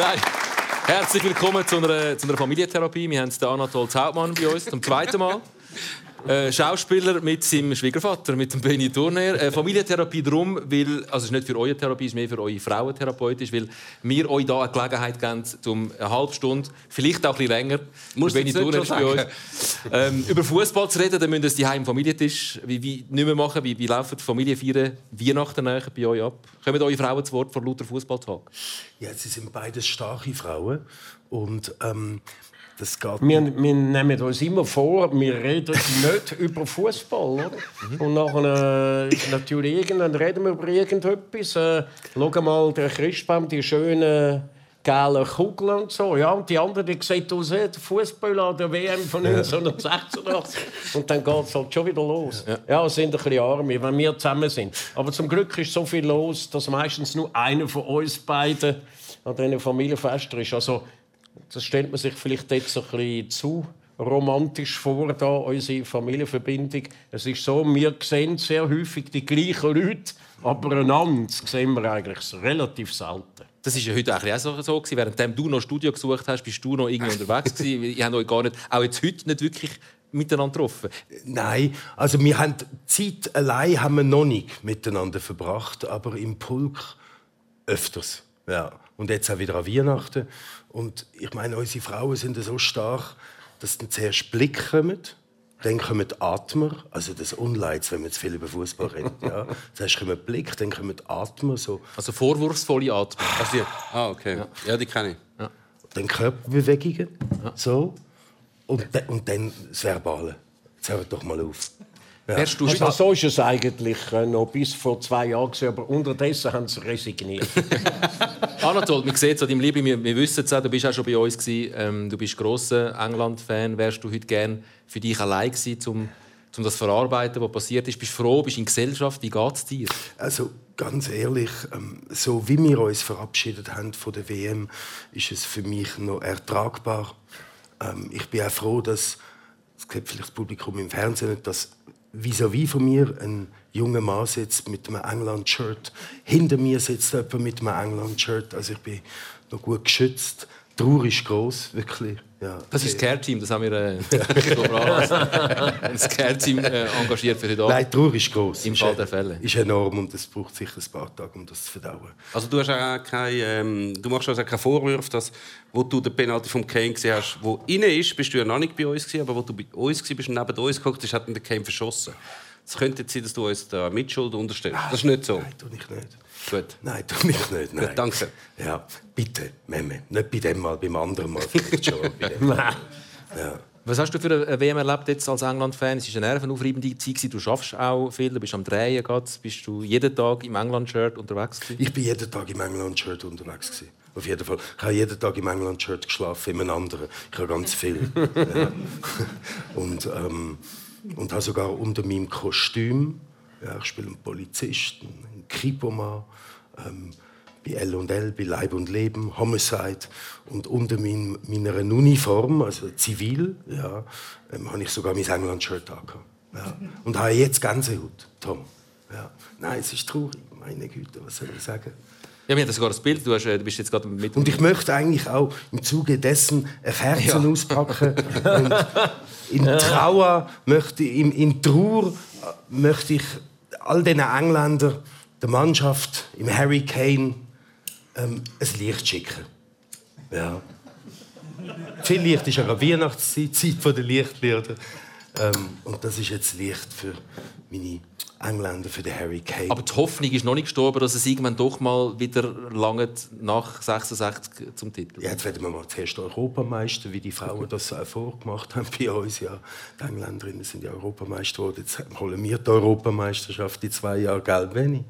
Nein. Herzlich willkommen zu einer, zu einer Familientherapie. Wir haben den Anatol Zautmann bei uns zum zweiten Mal. Äh, Schauspieler mit seinem Schwiegervater, mit dem Benny Turner. Äh, Familientherapie darum, weil, also es ist nicht für eure Therapie, es ist mehr für eure Frauentherapeutisch, weil wir euch hier eine Gelegenheit geben, um eine halbe Stunde, vielleicht auch ein bisschen länger, Musst Benny Turner ist bei uns, ähm, über Fußball zu reden. Dann müsst ihr es daheim im Familientisch wie, wie, nicht mehr machen. Wie, wie laufen die Familienfeiern Weihnachten bei euch ab? Kommen eure Frauen zu Wort vor lauter Fußballtag? Ja, sie sind beides starke Frauen und ähm, das geht wir, wir nehmen uns immer vor, wir reden nicht über Fußball. Und nachher äh, natürlich irgendwann reden wir über irgendetwas. Äh, schau mal, der Christbaum, die schönen gelben Kugeln und so. Ja, und die anderen die sieht aus wie der Fußball an der WM von 1986. und dann geht es halt schon wieder los. Ja, ja es sind ein bisschen arme, wenn wir zusammen sind. Aber zum Glück ist so viel los, dass meistens nur einer von uns beiden an diesen Familienfest ist. Also, das stellt man sich vielleicht jetzt ein bisschen zu romantisch vor, da, unsere Familienverbindung. Es ist so, wir sehen sehr häufig die gleichen Leute, aber einander sehen wir eigentlich relativ selten. Das war ja heute auch so, so gewesen. Während du noch ein Studio gesucht hast, bist du noch irgendwie unterwegs gewesen. Ich habe euch gar nicht, auch jetzt heute nicht wirklich miteinander getroffen. Nein, also wir haben Zeit allein haben wir noch nicht miteinander verbracht, aber im Pulk öfters. Ja. Und jetzt auch wieder an Weihnachten. Und ich meine, unsere Frauen sind so stark, dass dann zuerst Blick kommen, dann kommen Atmer, also das Unleids, wenn man zu viel über Fußball redet. Ja. Zuerst kommen Blick, dann kommen Atmer. So. Also vorwurfsvolle Atmer. Also die, ah, okay. Ja, ja die kenne ich. Ja. Dann Körperbewegungen. Ja. So. Und, und dann das Verbale. Jetzt hört doch mal auf. Ja. Also, so ist es eigentlich äh, noch bis vor zwei Jahren, aber unterdessen haben sie resigniert. Anatol, man sieht es an deinem Liebling, wir, wir wissen es auch, du bist auch schon bei uns gewesen, ähm, du bist grosser England-Fan. Wärst du heute gerne für dich allein gewesen, um, um das zu verarbeiten, was passiert ist? Bist du froh, bist du in Gesellschaft? Wie geht es dir? Also ganz ehrlich, ähm, so wie wir uns verabschiedet haben von der WM, ist es für mich noch ertragbar. Ähm, ich bin auch froh, dass das vielleicht das Publikum im Fernsehen nicht, dass vis-à-vis -vis von mir ein junger Mann sitzt mit einem England-Shirt. Hinter mir sitzt jemand mit einem England-Shirt. Also ich bin noch gut geschützt. Die Trauer ist gross, wirklich. Ja. Das ist das Care-Team, das haben wir äh, das Care-Team äh, engagiert für heute Abend. Nein, die Trauer ist gross. Im Fall der Fälle. Ist enorm und es braucht sicher ein paar Tage, um das zu verdauen. Also du, hast auch kein, ähm, du machst also keinen Vorwurf, dass wo du den Penalty vom Kane gesehen hast, wo inne ist, bist du ja noch nicht bei uns gewesen, aber wo du bei uns warst, bist neben uns geguckt hast, hat der Kane verschossen. Es könnte sein, dass du uns da Mitschuld unterstellst. Das ist nicht so. Nein, tue ich nicht. Gut. Nein, tu ich nicht. Nein. Gut, danke. Ja, bitte, Memme. Nicht bei dem Mal, beim anderen Mal vielleicht schon. ja. Was hast du für eine WM erlebt jetzt als England-Fan? Es war eine nervenaufreibende Zeit. Du schaffst auch viel. Du bist am Drehen. Bist du jeden Tag im England-Shirt unterwegs? Gewesen? Ich bin jeden Tag im England-Shirt unterwegs. Gewesen. Auf jeden Fall. Ich habe jeden Tag im England-Shirt geschlafen, in einem anderen. Ich habe ganz viel. ja. Und ähm, und habe sogar unter meinem Kostüm, ja, ich spiele einen Polizisten, Kripoman, ähm, bei L&L, bei Leib und Leben, Homicide und unter mein, meiner Uniform, also zivil, ja, ähm, habe ich sogar mein England-Shirt angehabt. Ja. Und habe jetzt Gänsehaut, Tom. Ja. Nein, es ist traurig, meine Güte, was soll ich sagen? Ja, wir haben sogar das Bild. Du, hast, äh, du bist jetzt gerade mit. Und ich möchte eigentlich auch im Zuge dessen ein Herzen ja. auspacken. Und in Trauer möchte in, in Trauer äh, möchte ich all diesen Engländern, der Mannschaft, im Harry Kane ähm, ein Licht schicken. Ja. Viel Licht ist ja Weihnachtszeit, Zeit der Lichtlichter. Ähm, und das ist jetzt Licht für meine Engländer für den Harry Kane. Aber die Hoffnung ist noch nicht gestorben, dass es irgendwann doch mal wieder lange nach 66 zum Titel. Ja, jetzt werden wir mal zuerst Europameister, wie die Frauen das vorgemacht haben bei uns. Ja, die Engländerinnen sind ja Europameister geworden. Jetzt holen wir die Europameisterschaft in zwei Jahren, gell, Benni?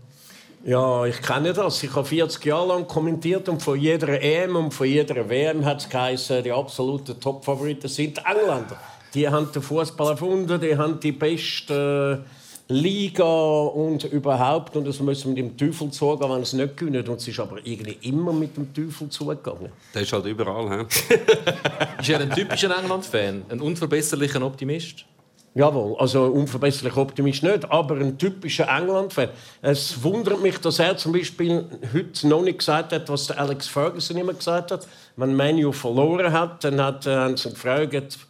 Ja, ich kenne das. Ich habe 40 Jahre lang kommentiert und von jeder EM und von jeder WM hat es geheißen, die absoluten Top-Favoriten sind die Engländer. Die haben den Fußball erfunden, die haben die besten Liga und überhaupt. Und das müssen wir mit dem Teufel zugehen, wenn es nicht gewinnen. Und es ist aber irgendwie immer mit dem Teufel zugegangen. Der ist halt überall. He? ist er ein typischer England-Fan? Ein unverbesserlicher Optimist? Jawohl, also unverbesserlich Optimist nicht, aber ein typischer England-Fan. Es wundert mich, dass er zum Beispiel heute noch nicht gesagt hat, was der Alex Ferguson immer gesagt hat. Wenn Manu verloren hat, dann hat, äh, haben sie gefragt, jetzt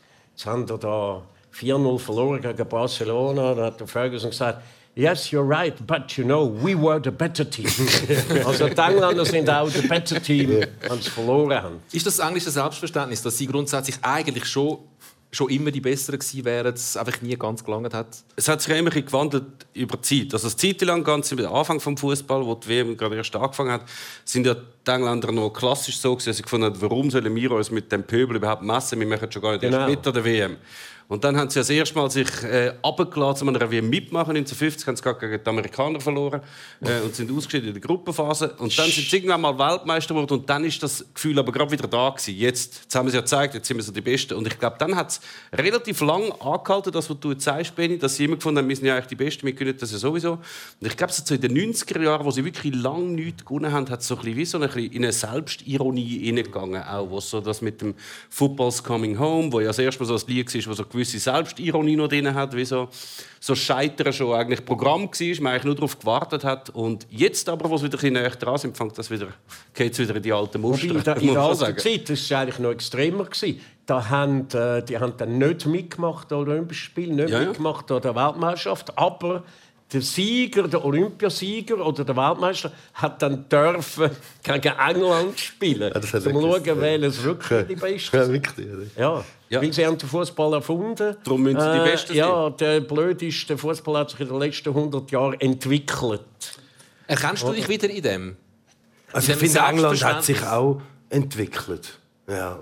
haben wir da 4-0 verloren gegen Barcelona, dann hat der Ferguson gesagt, Yes, you're right, but you know, we were the better team. also die Engländer sind auch the better team, wenn sie verloren haben. Ist das englische Selbstverständnis, dass sie grundsätzlich eigentlich schon schon immer die Besseren gewesen wären, es einfach nie ganz gelangt hat? Es hat sich immer gewandelt über die Zeit. Also eine Zeit lang, ganz am Anfang des Fußball, wo die WM gerade erst angefangen hat, sind ja die Engländer noch klassisch so dass sie gefunden haben, warum sollen wir uns mit dem Pöbel überhaupt messen? Wir machen schon gar nicht genau. mit der WM. Und dann haben sie das erste Mal sich äh, um einer WM mitmachen. 1950 haben sie gegen die Amerikaner verloren äh, und sind ausgeschieden in der Gruppenphase. Und dann sind sie irgendwann mal Weltmeister geworden und dann ist das Gefühl aber gerade wieder da gewesen. Jetzt, jetzt haben es ja gezeigt, jetzt sind wir so die Besten. Und ich glaube, dann hat es relativ lang angehalten, das, was du jetzt sagst, Benni, dass sie immer gefunden haben, wir sind ja eigentlich die Besten, wir können das ja sowieso. Und ich glaube, so in den 90er Jahren, wo sie wirklich lang nichts gewonnen haben, hat es so ein bisschen wie so ein bisschen in eine Selbstironie hineingegangen, auch was so das mit dem Football's Coming Home, wo ja das erste Mal so ein Lied war, wo so gewisse Selbstironie noch drin hat, wie so, so Scheitern schon eigentlich Programm war, man eigentlich nur darauf gewartet hat. Und jetzt aber, wo es wieder ein näher dran sind, fängt das wieder, geht es wieder in die alten Muster. Wobei, da, in der alten Zeit das war eigentlich noch extremer. Gewesen. Da haben, äh, die haben dann nicht mitgemacht an Olympischen Spielen, nicht ja, mitgemacht an der Weltmeisterschaft, aber der Sieger, der Olympiasieger oder der Weltmeister hat dann dürfen gegen England spielen. Ja, um zu schauen, welches wirklich die Beste ja, wirklich, ja. ja. Weil sie haben den Fußball erfunden. Darum müssen sie die äh, Besten äh, Ja, der Blöd ist, der Fußball hat sich in den letzten 100 Jahren entwickelt. Erkennst du dich wieder in dem? Also ich finde, England hat sich auch entwickelt. Ja,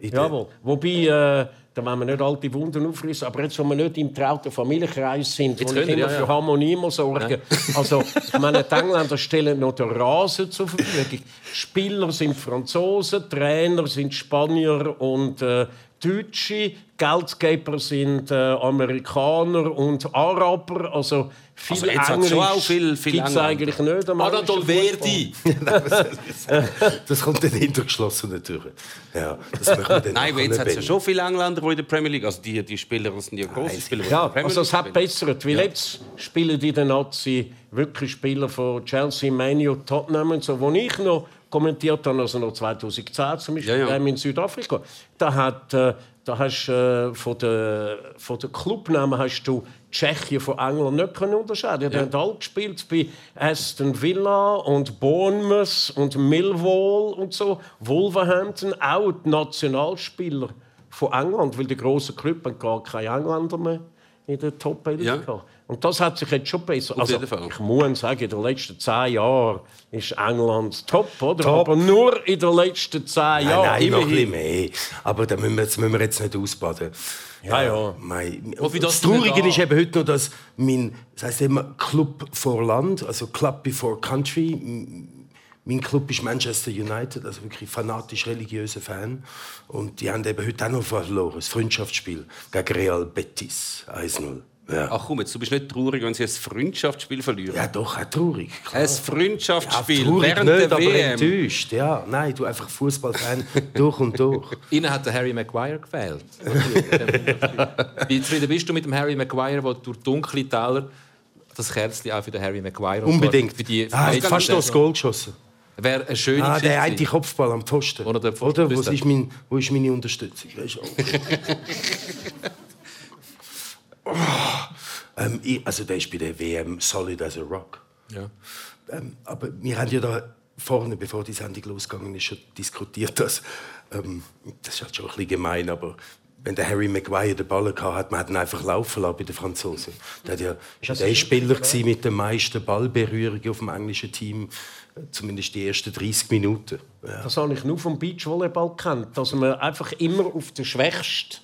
Jawohl. Wobei... Äh, da wollen wir nicht alte Wunden aufrissen. Aber jetzt, wo wir nicht im trauten Familienkreis sind, wo ich immer ja, für Harmonie muss sorgen ja. Also, ich meine, die Engländer stellen noch den Rasen zur Verfügung. Spieler sind Franzosen, Trainer sind Spanier und äh, Deutsche, Geldgeber sind äh, Amerikaner und Araber. Also, viel also jetzt Englisch auch viel, viel gibt's eigentlich nicht. Anatol Verdi. das kommt dann hinter geschlossenen Türen. Ja, Nein, jetzt hat es ja schon viele Engländer, die in der Premier League, also die, die Spieler sind ja große Spieler. Ja, also es hat bessert, weil ja. jetzt spielen die der Nazi wirklich Spieler von Chelsea, Manu, Tottenham und so, wo ich noch kommentiert habe, also noch 2010 zum Beispiel, ja, ja. in Südafrika. Da hat äh, da hast äh, von den von der Clubnamen hast du Tschechien von England nicht können unterscheiden. Die ja. haben alle gespielt bei Aston Villa und Bournemouth und Millwall und so. Wolverhampton, auch die Nationalspieler von England, weil die grossen Clubs gar keine Engländer mehr in der Top 11 ja. Und das hat sich jetzt schon besser. Auf also, ich muss sagen, in den letzten zehn Jahren ist England top, oder? Top. Aber nur in den letzten zehn Jahren. Nein, nein noch ein bisschen mehr. Aber da müssen wir jetzt, müssen wir jetzt nicht ausbaden. Ja, ja. Mein, das, das Traurige ist eben heute noch, dass mein, das heisst immer Club for Land, also Club before Country. Mein Club ist Manchester United, also wirklich fanatisch religiöser Fan. Und die haben eben heute auch noch verloren, das Freundschaftsspiel gegen Real Betis 1-0. Ja. Ach komm, jetzt, du bist nicht traurig, wenn sie ein Freundschaftsspiel verlieren. Ja, doch, auch traurig. Klar. Ein Freundschaftsspiel ja, traurig während nicht, der aber WM. enttäuscht. Ja, nein, du einfach Fußballfan durch und durch. Ihnen hat der Harry Maguire gefehlt. Wie zufrieden bist du mit dem Harry Maguire, der durch dunkle Täler das Kerzchen auch für den Harry Maguire Unbedingt. Für die, für ah, hat fast noch das Goal geschossen. Wäre eine schöne ah, der eine Kopfball am Pfosten. Oder, der Pfosten Oder? Wo, ist mein, wo ist meine Unterstützung? Oh. Ähm, ich, also der ist bei der WM solid as a rock. Ja. Ähm, aber wir haben ja da vorne, bevor die Sendung losgegangen ist, schon diskutiert, dass ähm, das ist halt schon ein bisschen gemein, aber wenn der Harry Maguire den Ball hatte, hat man ihn einfach laufen lassen bei den Franzosen. Der war ja der Spieler mit den meisten Ballberührungen auf dem englischen Team, zumindest die ersten 30 Minuten. Ja. Das habe ich nur vom Beachvolleyball kennt, dass man einfach immer auf den Schwächsten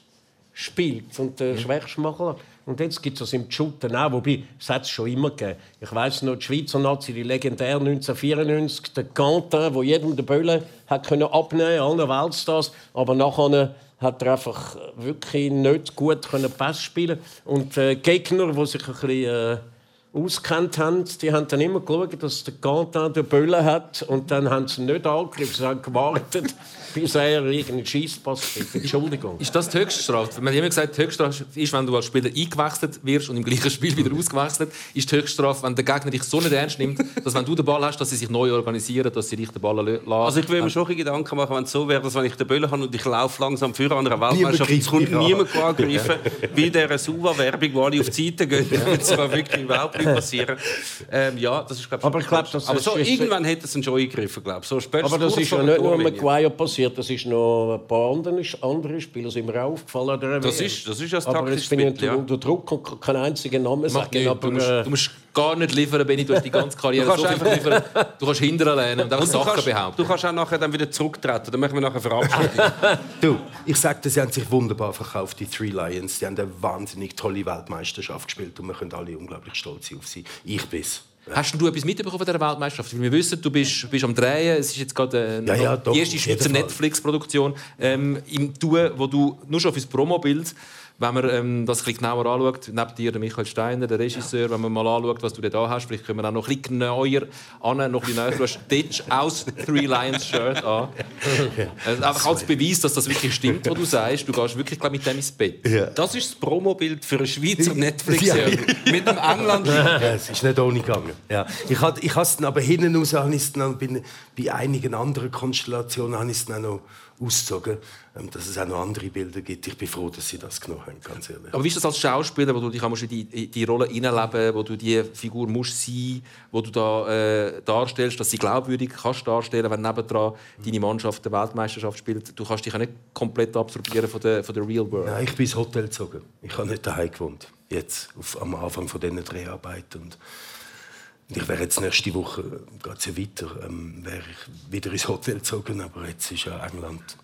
spielt und den ja. Machen lässt. Und jetzt gibt es das im Shooten auch, wobei es hat es schon immer gegeben. Ich weiß noch, die Schweizer Nazi, die legendär 1994, der Quentin, wo jedem den Böllen hat können abnehmen, allen Weltstars, aber nachher hat er einfach wirklich nicht gut können Pass spielen und äh, Gegner, die sich ein bisschen äh, auskennt haben, die haben dann immer geschaut, dass der Quentin den Böllen hat und dann haben sie nicht angegriffen, sie haben gewartet bis er irgendeinen Schießpass gibt. Entschuldigung. Ist das die Höchststrafe? Man hat immer gesagt, die Höchststrafe ist, wenn du als Spieler eingewechselt wirst und im gleichen Spiel wieder ausgewechselt. Ist die Höchststrafe, wenn der Gegner dich so nicht ernst nimmt, dass wenn du den Ball hast, dass sie sich neu organisieren, dass sie dich den Ball lassen. Also ich würde mir schon Gedanken machen, wenn es so wäre, dass wenn ich den Böllen habe und ich laufe langsam für an einer Niemand Weltmeisterschaft, es kommt niemand angreifen, wie der Suva-Werbung, wo alle auf die Seite gehen. Das zwar wirklich überhaupt nicht passieren. Ähm, ja, das ist, glaub, Aber ich glaub, das Aber ist- so, ist- irgendwann hätte es schon eingegriffen, glaube ich. So spätestens Aber das ist ja nicht nur. Maguire passiert, das ist noch ein paar andere, andere Spieler sind mir auch aufgefallen. Das ist- das ist das Aber jetzt bin ich Mittel, ja. unter Druck und kann keinen einzigen Namen Macht sagen. Aber, Du musst, äh, du musst gar nicht liefern, Benni. Du hast die ganze Karriere Du so kannst viel liefern. Du kannst hinterher lernen und einfach Sachen kannst, behaupten. du kannst auch nachher dann wieder zurücktreten. Dann machen wir nachher Verabschiedung. Du, ich sage dir, sie haben sich wunderbar verkauft, die Three Lions. Die haben eine wahnsinnig tolle Weltmeisterschaft gespielt und wir können alle unglaublich stolz sein auf sie. Ich bin's. Hast du etwas mitbekommen von dieser Weltmeisterschaft? Weil wir wissen, du bist, bist am Drehen. Es ist jetzt gerade äh, Ja, ja, doch, die erste Schweizer. Netflix-Produktion ähm, im Tun, wo du nur schon fürs Promobild, wenn man ähm, das ein bisschen genauer anschaut, neben dir der Michael Steiner, der Regisseur, wenn man mal anschaut, was du da hast, vielleicht können wir auch noch ein bisschen neuer an, noch ein bisschen näher. Du hast dort aus Three Lions Shirt an. Also einfach als Beweis, dass das wirklich stimmt, was du sagst. Du gehst wirklich glaub, mit dem ins Bett. Das ist das Promobild für eine Schweizer Netflix-Serie. Mit dem England. Ja, es ist nicht ohne gegangen. Ja. Ich habe ich dann aber hinten raus, ich es dann bei, bei einigen anderen Konstellationen habe ich es dann noch ausgezogen, ähm, dass es auch noch andere Bilder gibt. Ich bin froh, dass sie das genommen haben, ganz ehrlich. Aber wie ist das als Schauspieler, wo du dich auch in die, die Rolle hineinleben wo du die Figur musst sein wo du da äh, darstellst, dass sie glaubwürdig kannst darstellen, wenn nebendran deine Mannschaft die Weltmeisterschaft spielt. Du kannst dich ja nicht komplett absorbieren von der, von der Real World. Nein, ich bin ins Hotel gezogen. Ich habe nicht daheim gewohnt. Jetzt, auf, am Anfang von diesen Dreharbeiten. Und ich wäre jetzt nächste Woche, geht ja weiter, ähm, wäre ich wieder ins Hotel gezogen, aber jetzt ist ja England.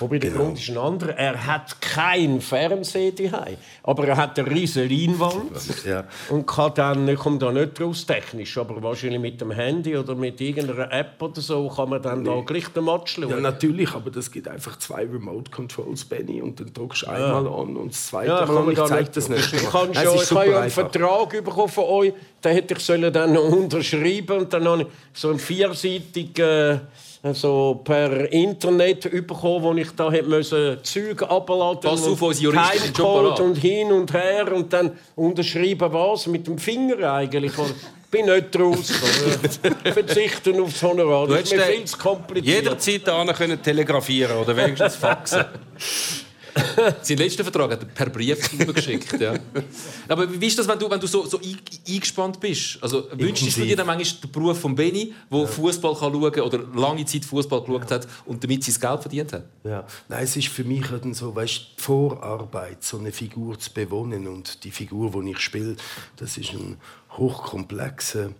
Wobei der Genau. Grund ist ein anderer. Er hat kein Fernseher daheim, aber er hat eine riesige Leinwand Ja. und kann dann, ich komme da nicht raus technisch, aber wahrscheinlich mit dem Handy oder mit irgendeiner App oder so kann man dann da gleich den Match schauen. Ja, natürlich, aber das gibt einfach zwei Remote Controls, Benny, und dann drückst du einmal an und das zweite Ja, Mal ich nicht. das nicht. Ich, kann schon, ich habe ja einen. Vertrag bekommen von euch, den hätte ich sollen dann noch unterschreiben und dann ich so einen vierseitigen also per Internet bekommen, wo ich da hätte müssen Züge abladen Pass auf, und Juristen schon und hin und her und dann unterschreiben was mit dem Finger eigentlich. Ich bin nicht raus. Verzichten aufs Honorar. Das ist mir viel zu kompliziert. Jederzeit können telegrafieren oder wenigstens faxen. Sein letzten Vertrag hat er per Brief geschickt. Ja. Aber wie ist das, wenn du, wenn du so, so ein- eingespannt bist? Also, wünschst du dir dann manchmal den Beruf von Benny, der Fußball kann schauen oder lange Zeit Fußball geschaut hat und damit sein Geld verdient hat? Ja. Nein, es ist für mich dann so, weißt, die Vorarbeit, so eine Figur zu bewohnen und die Figur, die ich spiele, das ist ein hochkomplexer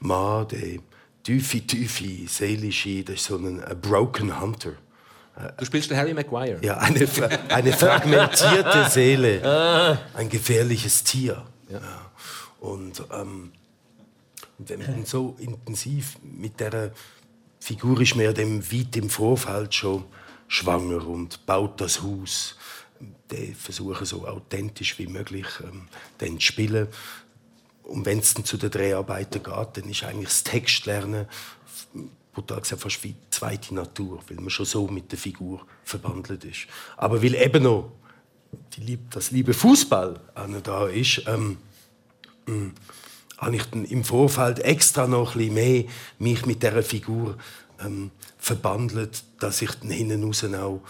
Mann, der tiefe, tiefe, seelische, das ist so ein, ein broken Hunter. Du spielst Harry Maguire. Ja, eine, eine fragmentierte Seele, ein gefährliches Tier. Ja. Und ähm, wenn man so intensiv mit der Figur ist, ja dem weit im Vorfeld schon schwanger und baut das Haus. Die versuchen so authentisch wie möglich ähm, den zu spielen. Und wenn es dann zu den Dreharbeiten geht, dann ist eigentlich das Textlernen brutal gesagt fast wie zweite Natur, weil man schon so mit der Figur verbandelt ist. Aber weil eben noch die Lieb das liebe Fußball da ist, ähm, mh, habe ich dann im Vorfeld extra noch ein bisschen mehr mich mit dieser Figur ähm, verbandelt, dass ich dann hinten raus auch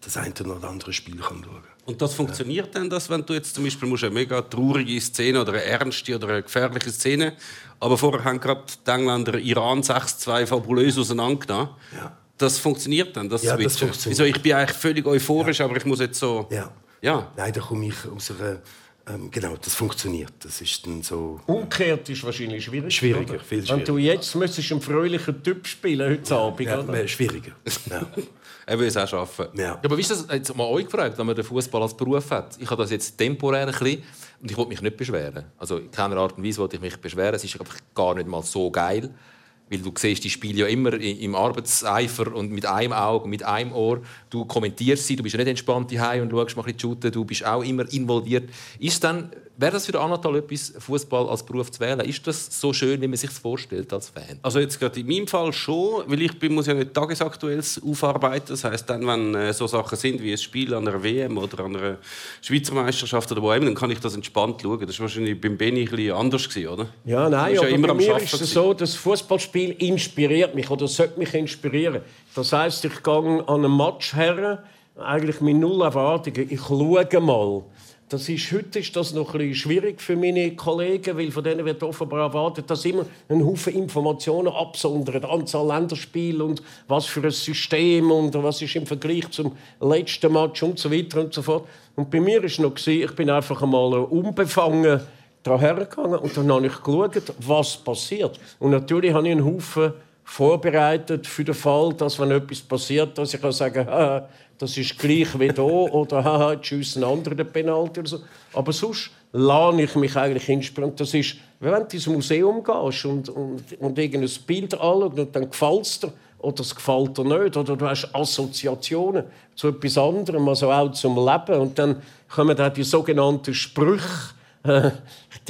das eine oder andere Spiel kann schauen Und das funktioniert dann, dass wenn du jetzt zum Beispiel musst eine mega traurige Szene oder eine ernste oder eine gefährliche Szene, aber vorher haben gerade die Engländer Iran 6-2 fabulös auseinandergenommen. Ja. Das funktioniert dann, das Ja, das funktioniert. Wieso, ich bin eigentlich völlig euphorisch, aber ich muss jetzt so... Ja. Ja. Nein, da komme ich aus einer... Ähm, genau, das funktioniert. Das ist dann so... Umgekehrt ist wahrscheinlich schwierig. Schwieriger, oder? viel Wenn du jetzt müsstest einen fröhlichen Typ spielen heute Abend, Ja, oder? mehr schwieriger. Ja. Er will es auch schaffen. ja. Ja, aber wie ist das jetzt mal euch gefragt, wenn man den Fußball als Beruf hat? Ich habe das jetzt temporär ein bisschen und ich wollte mich nicht beschweren. Also in keiner Art und Weise wollte ich mich beschweren. Es ist einfach gar nicht mal so geil, weil du siehst die Spiele ja immer im Arbeitseifer und mit einem Auge, mit einem Ohr. Du kommentierst sie, du bist ja nicht entspannt daheim und schaust mal ein bisschen shooten. Du bist auch immer involviert. Ist dann, Wäre das für Anatol etwas, Fußball als Beruf zu wählen? Ist das so schön, wie man sich vorstellt als Fan? Also jetzt gerade in meinem Fall schon, weil ich bin, muss ja nicht tagesaktuelles aufarbeiten. Das heißt, dann, wenn äh, so Sachen sind wie ein Spiel an einer WM oder an einer Schweizer Meisterschaft oder wo immer, dann kann ich das entspannt schauen. Das war wahrscheinlich beim Benny ein bisschen anders gewesen, oder? Ja, nein, aber ja immer bei am mir Schaffen ist es so, das Fußballspiel inspiriert mich oder sollte mich inspirieren. Das heißt, ich gehe an einem Match her, eigentlich mit null Erwartungen. Ich schaue mal. Das ist, heute ist das noch ein bisschen schwierig für meine Kollegen, weil von denen wird offenbar erwartet, dass immer einen Haufen Informationen absondern, Anzahl Länderspiele und was für ein System und was ist im Vergleich zum letzten Match und so weiter und so fort. Und bei mir ist noch ich bin einfach einmal unbefangen daher gegangen und dann habe ich geschaut, was passiert. Und natürlich habe ich einen Haufen vorbereitet für den Fall, dass wenn etwas passiert, dass ich kann sagen kann, das ist gleich wie da oder haha, jetzt schiessen andere den Penalty oder so. Aber sonst lade ich mich eigentlich inspirieren. Das ist, wenn du ins Museum gehst und, und, und irgendein Bild anschaust und dann gefällt es dir oder es gefällt dir nicht oder du hast Assoziationen zu etwas anderem, also auch zum Leben und dann kommen da die sogenannten Sprüche äh,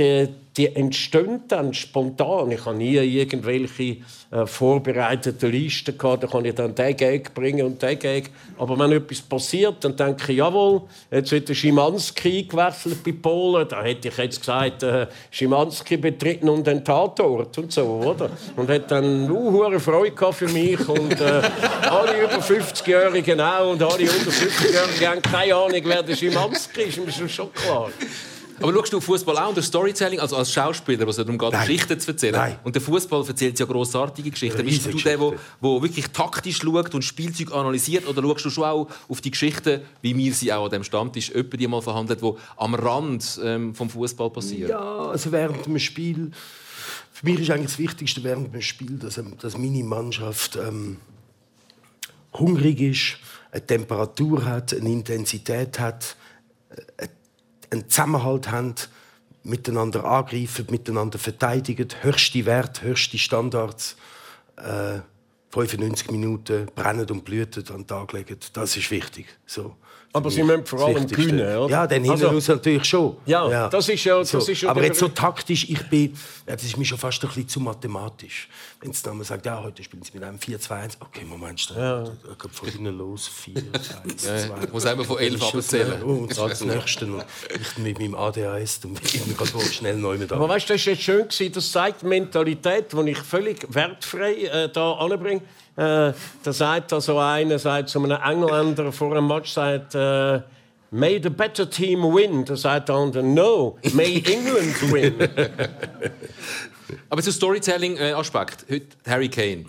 die, die entstehen dann spontan. Ich habe nie irgendwelche äh, vorbereiteten Listen gehabt. Da kann ich dann den Gag bringen und den Gag. Aber wenn etwas passiert, dann denke ich, jawohl, jetzt wird der Schimanski gewechselt bei Polen. Da hätte ich jetzt gesagt, äh, Schimanski betritt nun den Tatort und so, oder? Und hat dann uh, Freude für mich und äh, alle über 50-Jährigen auch und alle unter 50-Jährigen haben keine Ahnung, wer der Schimanski ist. Das ist schon klar. Aber schaust du Fußball auch unter Storytelling, also als Schauspieler, was es darum geht, Nein. Geschichten zu erzählen? Nein. Und der Fußball erzählt ja grossartige Geschichten. Bist du der, der, der wirklich taktisch schaut und Spielzeug analysiert, oder schaust du schon auch auf die Geschichten, wie wir sie auch an dem Stammtisch öppe die mal verhandelt, wo am Rand ähm, vom Fußball passieren? Ja, also während dem Spiel. Für mich ist eigentlich das Wichtigste während dem Spiel, dass, ähm, dass meine Mannschaft ähm, hungrig ist, eine Temperatur hat, eine Intensität hat, äh, einen Zusammenhalt haben, miteinander angreifen, miteinander verteidigen, höchste Werte, höchste Standards, äh, 95 Minuten brennen und blüten an den Tag legen. Das ist wichtig. So. Aber Sie müssen vor allem gewinnen, oder? Ja, dann hinten Also- raus natürlich schon. Ja, das ist ja- das so. ist ja Aber jetzt so taktisch, ich bin, ja, das ist mir schon fast ein bisschen zu mathematisch. Wenn es dann mal sagt, ja, heute spielen sie mit einem 4-2-1, okay, Moment, ja. da geht von hinten los, 4, 1, 2. Ich muss einmal von 11 abzählen. Oh, und das nächste. Und ich mit meinem ADHS, dann bin ich gerade schnell neu mit Aber weißt du, das war jetzt schön. Das zeigt die Mentalität, die ich völlig wertfrei äh, da anbringe. Äh, da sagt also einer sagt zu einem Engländer vor einem Match, sagt, äh, May the better team win. Da sagt der andere, no, may England win. Aber zum Storytelling-Aspekt. Heute Harry Kane.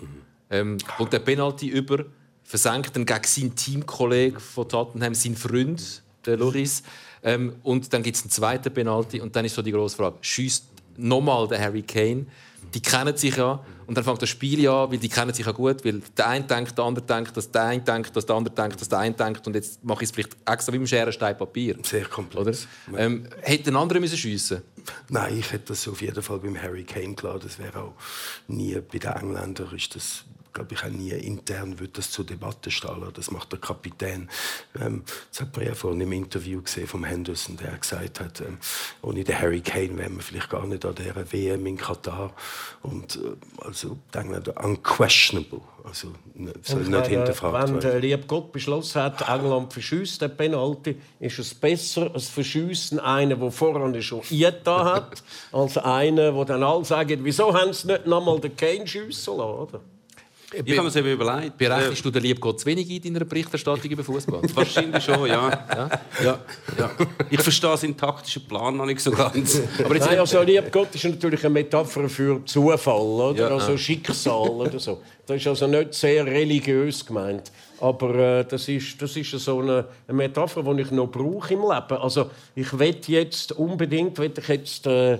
Ähm, und der Penalty über, versenkt dann gegen seinen Teamkollegen von Tottenham, seinen Freund, der Loris. Ähm, und dann gibt es einen zweiten Penalty. Und dann ist so die grosse Frage: Schießt nochmal der Harry Kane? Die kennen sich ja. Und dann fängt das Spiel an, weil die kennen sich ja gut. Weil der eine denkt, der andere denkt, dass der eine denkt, dass der andere denkt, dass der eine denkt. Und jetzt mache ich es vielleicht extra wie im Scherenstein Papier. Sehr Oder? komplex. Ähm, hätte ein anderer müssen schiessen Nein, ich hätte das auf jeden Fall beim Harry Kane klar. Das wäre auch nie bei den Engländern ist das glaube ich auch nie intern wird das zur Debatte stehen. lassen. Das macht der Kapitän. Ähm, das hat man ja vorhin im Interview gesehen vom Henderson, der gesagt hat, ähm, ohne den Harry Kane wären wir vielleicht gar nicht an dieser WM in Katar. Und äh, also die Engländer unquestionable, also soll nicht wenn, hinterfragt Wenn werden. der liebe Gott beschlossen hat, England verschießt den Penalty, ist es besser, es verschießen einen, der vorher schon da hat, als einen, der dann alle sagen, wieso haben sie nicht nochmal den Kane schiessen lassen, oder? Ich habe mir eben überlegt. Berechnest du den lieben Gott zu wenig in deiner Berichterstattung über Fußball? Wahrscheinlich schon, ja. ja. Ja, Ich verstehe seinen taktischen Plan noch nicht so ganz. Aber jetzt, Nein, also lieb Gott ist natürlich eine Metapher für Zufall, oder? Ja, also Schicksal oder so. Das ist also nicht sehr religiös gemeint. Aber äh, das ist, das ist so eine, eine Metapher, die ich noch brauche im Leben. Also ich will jetzt unbedingt, will ich jetzt äh,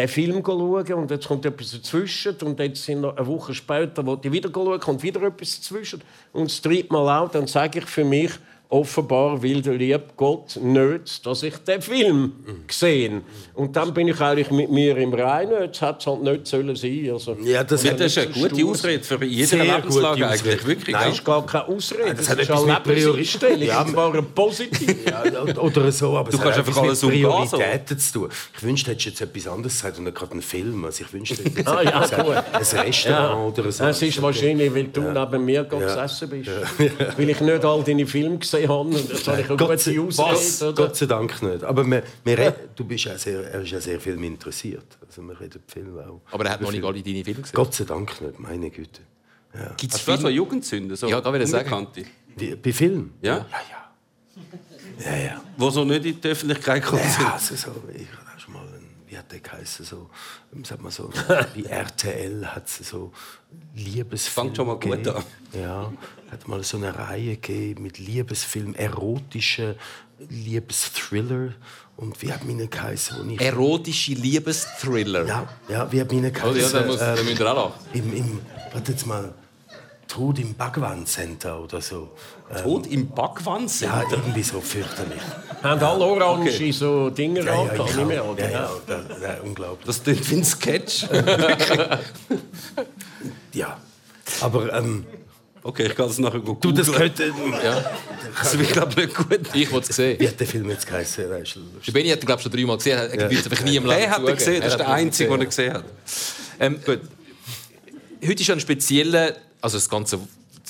den Film schauen und jetzt kommt etwas dazwischen und jetzt sind noch eine Woche später, wo ich wieder schauen, kommt wieder etwas dazwischen und das dritte Mal auch, dann sage ich für mich, offenbar will der liebe Gott nicht, dass ich den Film sehe. Und dann bin ich eigentlich mit mir im Reinen. Jetzt hätte es halt nicht sollen sein. Also, Ja, das, Das ist eine gute Ausrede für jede Sehr Lebenslage gute eigentlich. Wirklich, Nein, ja. das ist gar keine Ausrede. das Das, hat ist eine mit Priori- Lebenseinstellung. Ja, eine positive. Ja, oder so, aber Du es kannst hat einfach etwas alles mit. Prioritäten zu tun. Ich wünschte, du hättest jetzt etwas anderes gesagt und nicht gerade einen Film. Also ich wünschte, du hättest Ah, ja, gesagt, gut. ein Restaurant oder so. Es ist wahrscheinlich, weil du neben mir ja. essen bist. Weil ich nicht all deine Filme gesehen habe. Und jetzt habe ich eine Gott, gute sei, Ausrede. oder? Gott sei Dank nicht. Aber wir, wir, re- du bist ja sehr, er ist ja sehr viel interessiert. Also wir reden Film auch. Aber er hat noch nicht alle deine Filme gesehen. Gott sei Dank nicht, meine Güte. Gibt es so? Jugendsünden? So Ja, da will ich sagen. Unbekannte? Wie, bei Film? Ja? Ja, ja. Ja, ja. Wo so nicht in die Öffentlichkeit kommen. Ja, also so, ich mal, der geheißen, so, wie sagt man so, wie RTL hat es so Liebesfilme Fängt schon mal gut gegeben. an. Ja, hat mal so eine Reihe gegeben mit Liebesfilmen, erotischen Liebesthriller. Und wie hat meine geheißen, wo ich... Erotische Liebesthriller. ja, ja, wie hat meine Oh, ja, geheißen? da, muss, da ähm, müsst ihr auch lachen. im, im, warte jetzt mal, Tod im Bhagwan Center oder so. Ähm, Tod im Backwand sind. ja, irgendwie so fürchterlich. Haben alle orange so Dinge Ja, ja, ich nicht mehr, oder? ja, ja, da, da, unglaublich. Das klingt wie ein Sketch. Ja, aber ähm, Okay, ich kann das nachher gut du, das könnte. Das wird, glaube ich, nicht gut. Ich wollte es sehen. Wie hat der Film jetzt geheißen? Weißt du? Der Benni hat ihn, glaube ich, schon dreimal gesehen. Er ja. einfach nie im Leben Er hat ihn gesehen, das ist Er der Einzige, den er gesehen. gesehen hat. Ähm, gut. Heute ist ein spezieller, also das Ganze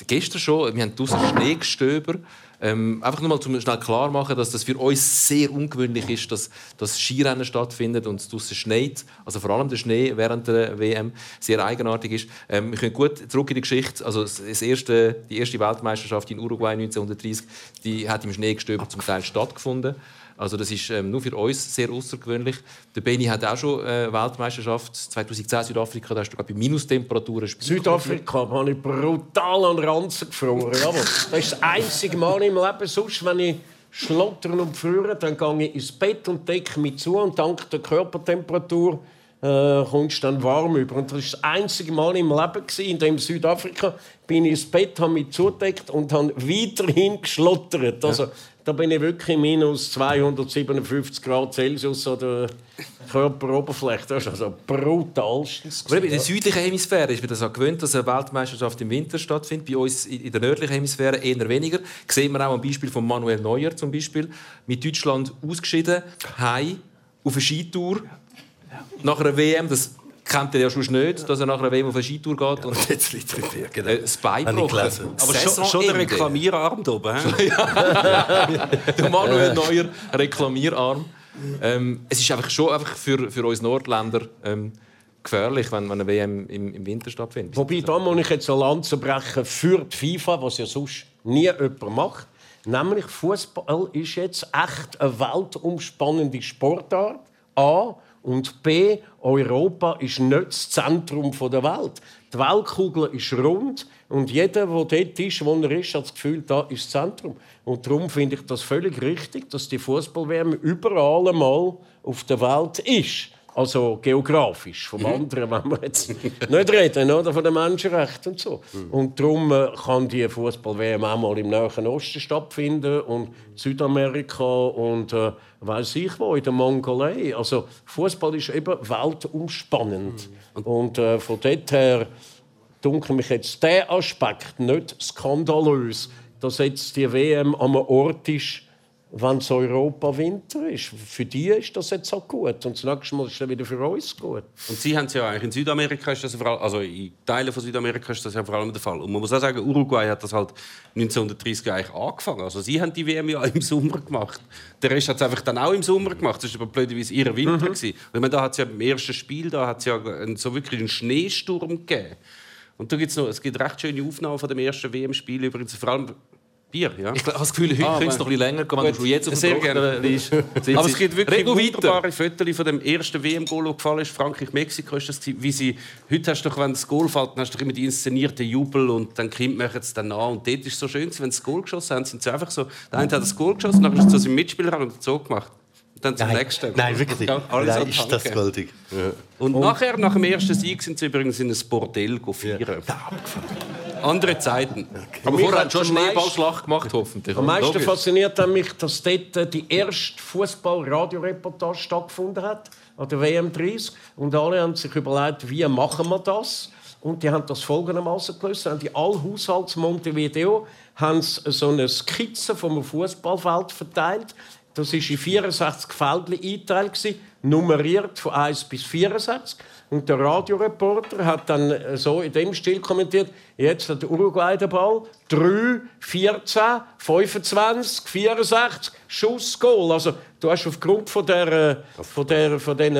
gestern schon, wir haben draußen Schneegestöber. Ähm, einfach nur mal zum schnell klar machen, dass das für uns sehr ungewöhnlich ist, dass das Skirennen stattfindet und es draußen schneit. Also vor allem der Schnee während der WM sehr eigenartig ist. Ähm, wir können gut zurück in die Geschichte. Also das das erste, die erste Weltmeisterschaft in Uruguay 1930, die hat im Schneegestöber zum Teil stattgefunden. Also das ist ähm, nur für uns sehr außergewöhnlich. Der Benny hat auch schon äh, Weltmeisterschaft 2010 Südafrika, da hast du glaube ich bei Minustemperaturen gespielt. Südafrika habe ich brutal an Ranzen gefroren. Aber das ist das einzige Mal im Leben. Sonst, wenn ich schlottern und friere, dann gehe ich ins Bett und decke mich zu. Und dank der Körpertemperatur äh, kommst du dann warm über. Und das war das einzige Mal im Leben, gewesen, in dem Südafrika bin ich ins Bett, habe mich zugedeckt und habe weiterhin geschlottert. Also, da bin ich wirklich minus 257 Grad Celsius an der Körperoberfläche. Das ist also brutalstens. Aber in der südlichen Hemisphäre ist man das auch gewöhnt, dass eine Weltmeisterschaft im Winter stattfindet. Bei uns in der nördlichen Hemisphäre eher weniger. Das sehen wir auch am Beispiel von Manuel Neuer zum Beispiel. Mit Deutschland ausgeschieden, heim, auf eine Skitour. Nach einer WM, das kennt er ja schon nicht, dass er nach einer WM auf eine Skitour geht und Jetzt liegt ja, genau. äh, das Bein Habe ich gebrochen. gelesen. Aber schon, schon der. Reklamierarm da oben. hä? der Manuel Neuer Reklamierarm. Ähm, es ist einfach schon einfach für, für uns Nordländer ähm, gefährlich, wenn, wenn eine WM im, im Winter stattfindet. Wobei, da muss ich jetzt eine Lanze brechen für die FIFA, was ja sonst nie jemand macht. Nämlich, Fußball ist jetzt echt eine weltumspannende Sportart. A. Und B. Europa ist nicht das Zentrum der Welt. Die Weltkugel ist rund und jeder, der dort ist, wo er ist, hat das Gefühl, da ist das Zentrum. Und darum finde ich das völlig richtig, dass die Fußball-WM überall einmal auf der Welt ist. Also geografisch. Vom anderen wenn wir jetzt nicht reden, oder? von den Menschenrechten und so. Und darum äh, kann die Fußball-WM auch mal im Nahen Osten stattfinden und Südamerika und äh, weiß ich wo, in der Mongolei. Also Fußball ist eben weltumspannend. Und äh, von dort her dunkel mich jetzt der Aspekt nicht skandalös, dass jetzt die WM am Ort ist, wenn es Europa Winter ist. Für die ist das jetzt auch gut. Und das nächste Mal ist es wieder für uns gut. Und Sie haben es ja eigentlich in Südamerika ist das vor allem, also in Teilen von Südamerika ist das ja vor allem der Fall. Und man muss auch sagen, Uruguay hat das halt 1930 eigentlich angefangen. Also Sie haben die WM ja im Sommer gemacht. Der Rest hat es einfach dann auch im Sommer gemacht. Das war aber blöderweise ihr Winter. Mhm. Ich meine, da hat es ja im ersten Spiel da hat's ja einen, so wirklich einen Schneesturm gegeben. Und da gibt's noch, es gibt recht schöne Aufnahmen von dem ersten WM-Spiel übrigens, vor allem Bier, ja. Ich habe das Gefühl, heute Ah, könnte es noch ein bisschen länger gehen, wenn du schon jetzt auf Sehr dem gerne. Trockenen liegst. Aber es gibt wirklich weiter. wunderbare Fotos von dem ersten WM-Goal, das gefallen ist. Frankreich-Mexiko ist das wie sie Heute hast du doch, wenn das Goal fällt, dann hast du doch immer die inszenierten Jubel und dann Kind machen es dann an. Und dort ist es so schön, wenn sie das Goal geschossen haben, sind sie einfach so. Der eine hat das Goal geschossen, dann ist er zu seinem Mitspieler und so gemacht. Und dann zum Nein, nächsten. nein, wirklich. Ja, alle so Nein, ist das goldig. Ja. Und, nachher, nach dem ersten Sieg, sind sie übrigens in ein Bordell feiern. Ja, abgefahren. Andere Zeiten. Aber Mich vorher hat schon Schneeballschlacht gemacht, hoffentlich. Am meisten Logisch. fasziniert hat mich, dass dort äh, die erste Fußball-Radioreportage stattgefunden hat, an der WM 30. Und alle haben sich überlegt, wie machen wir das? Und die haben das folgendermaßen gelöst. Haben die Haushalts Montevideo haben sie so eine Skizze vom Fußballfeld verteilt. Das war in 64 Feldchen eingeteilt, nummeriert von 1 bis 64. Und der Radioreporter hat dann äh, so in dem Stil kommentiert: Jetzt hat der Uruguay den Ball. 3, 14, 25, 64, Schuss, Goal. Also, du hast aufgrund von der, äh, von der, von den